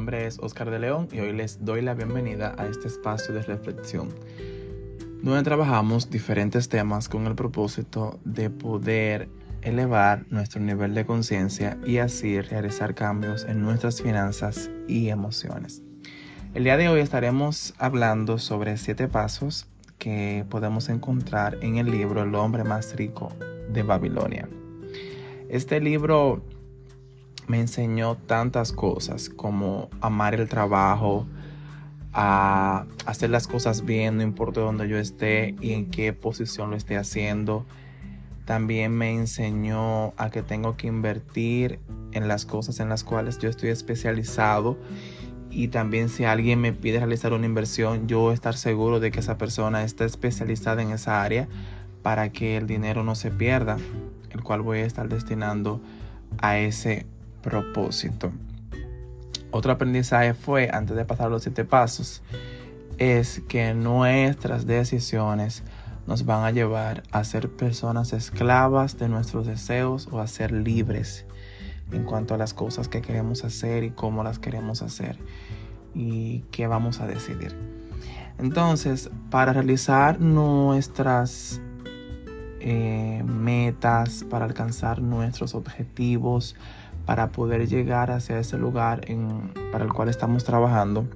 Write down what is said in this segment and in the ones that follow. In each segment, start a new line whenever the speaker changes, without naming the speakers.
nombre es Oscar de León y hoy les doy la bienvenida a este espacio de reflexión, donde trabajamos diferentes temas con el propósito de poder elevar nuestro nivel de conciencia y así realizar cambios en nuestras finanzas y emociones. El día de hoy estaremos hablando sobre siete pasos que podemos encontrar en el libro El hombre más rico de Babilonia. Este libro me enseñó tantas cosas como amar el trabajo, a hacer las cosas bien, no importa dónde yo esté y en qué posición lo esté haciendo. También me enseñó a que tengo que invertir en las cosas en las cuales yo estoy especializado y también si alguien me pide realizar una inversión, yo estar seguro de que esa persona está especializada en esa área para que el dinero no se pierda, el cual voy a estar destinando a ese propósito. Otro aprendizaje fue, antes de pasar los siete pasos, es que nuestras decisiones nos van a llevar a ser personas esclavas de nuestros deseos o a ser libres en cuanto a las cosas que queremos hacer y cómo las queremos hacer y qué vamos a decidir. Entonces, para realizar nuestras eh, metas, para alcanzar nuestros objetivos, para poder llegar hacia ese lugar para el cual estamos trabajando,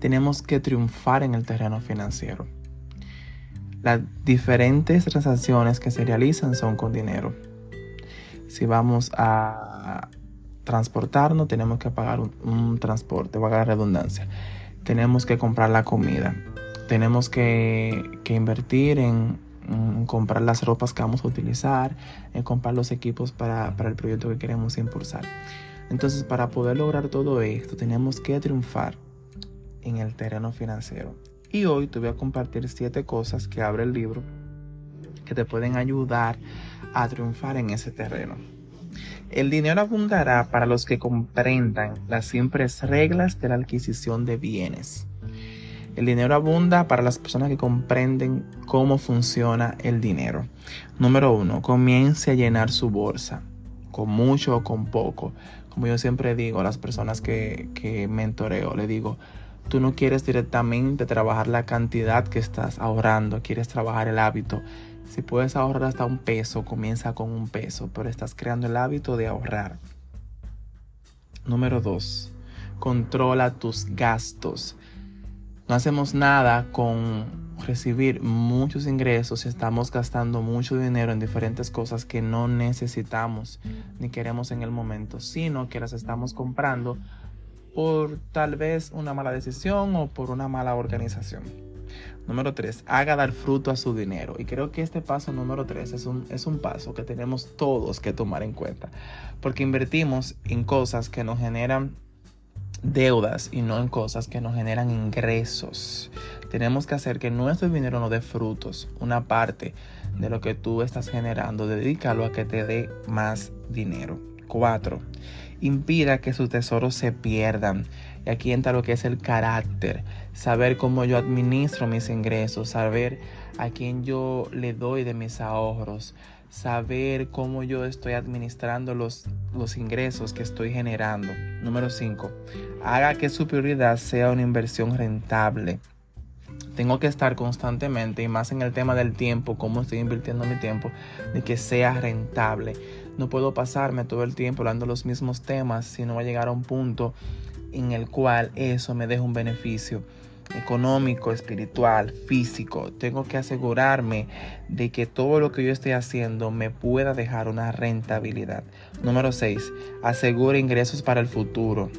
tenemos que triunfar en el terreno financiero. Las diferentes transacciones que se realizan son con dinero. Si vamos a transportarnos, tenemos que pagar un, transporte, la redundancia. Tenemos que comprar la comida. Tenemos que invertir en, en comprar las ropas que vamos a utilizar, en comprar los equipos para, para el proyecto que queremos impulsar. Entonces, para poder lograr todo esto, tenemos que triunfar en el terreno financiero. Y hoy te voy a compartir siete cosas que abre el libro que te pueden ayudar a triunfar en ese terreno. El dinero abundará para los que comprendan las simples reglas de la adquisición de bienes. El dinero abunda para las personas que comprenden cómo funciona el dinero. Número uno, comience a llenar su bolsa, con mucho o con poco. Como yo siempre digo a las personas que, que mentoreo, le digo, tú no quieres directamente trabajar la cantidad que estás ahorrando, quieres trabajar el hábito. Si puedes ahorrar hasta un peso, comienza con un peso, pero estás creando el hábito de ahorrar. Número dos, controla tus gastos. No hacemos nada con recibir muchos ingresos y estamos gastando mucho dinero en diferentes cosas que no necesitamos ni queremos en el momento, sino que las estamos comprando por tal vez una mala decisión o por una mala organización. Número 3. Haga dar fruto a su dinero. Y creo que este paso número 3 es un, es un paso que tenemos todos que tomar en cuenta. Porque invertimos en cosas que nos generan deudas y no en cosas que nos generan ingresos. Tenemos que hacer que nuestro dinero nos dé frutos. Una parte de lo que tú estás generando, dedícalo a que te dé más dinero. 4. Impida que sus tesoros se pierdan. Y aquí entra lo que es el carácter. Saber cómo yo administro mis ingresos. Saber a quién yo le doy de mis ahorros saber cómo yo estoy administrando los, los ingresos que estoy generando. Número 5. Haga que su prioridad sea una inversión rentable. Tengo que estar constantemente, y más en el tema del tiempo, cómo estoy invirtiendo mi tiempo, de que sea rentable. No puedo pasarme todo el tiempo hablando los mismos temas, si no va a llegar a un punto en el cual eso me deja un beneficio económico, espiritual, físico. Tengo que asegurarme de que todo lo que yo esté haciendo me pueda dejar una rentabilidad. Número 6. Asegura ingresos para el futuro.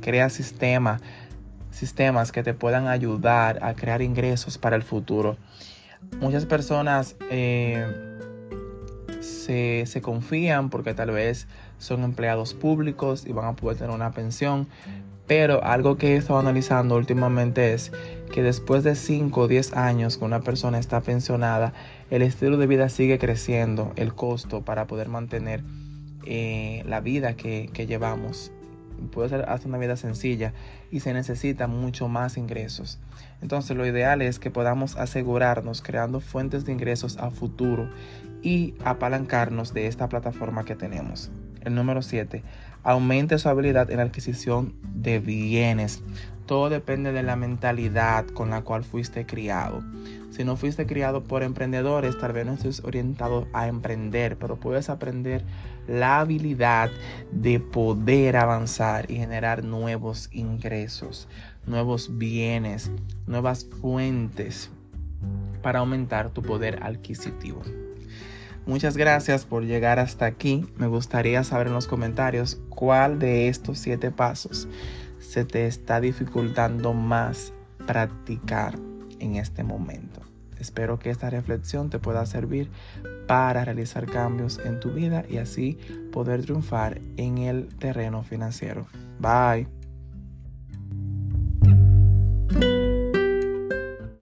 Crea sistemas, sistemas que te puedan ayudar a crear ingresos para el futuro. Muchas personas eh, se, se confían porque tal vez son empleados públicos y van a poder tener una pensión, pero algo que he estado analizando últimamente es que después de 5 o 10 años que una persona está pensionada, el estilo de vida sigue creciendo, el costo para poder mantener eh, la vida que, que llevamos. Puede ser hasta una vida sencilla y se necesita mucho más ingresos. Entonces lo ideal es que podamos asegurarnos creando fuentes de ingresos a futuro y apalancarnos de esta plataforma que tenemos. El número 7. Aumente su habilidad en la adquisición de bienes. Todo depende de la mentalidad con la cual fuiste criado. Si no fuiste criado por emprendedores, tal vez no estés orientado a emprender, pero puedes aprender la habilidad de poder avanzar y generar nuevos ingresos, nuevos bienes, nuevas fuentes para aumentar tu poder adquisitivo. Muchas gracias por llegar hasta aquí. Me gustaría saber en los comentarios cuál de estos siete pasos se te está dificultando más practicar en este momento. Espero que esta reflexión te pueda servir para realizar cambios en tu vida y así poder triunfar en el terreno financiero. Bye.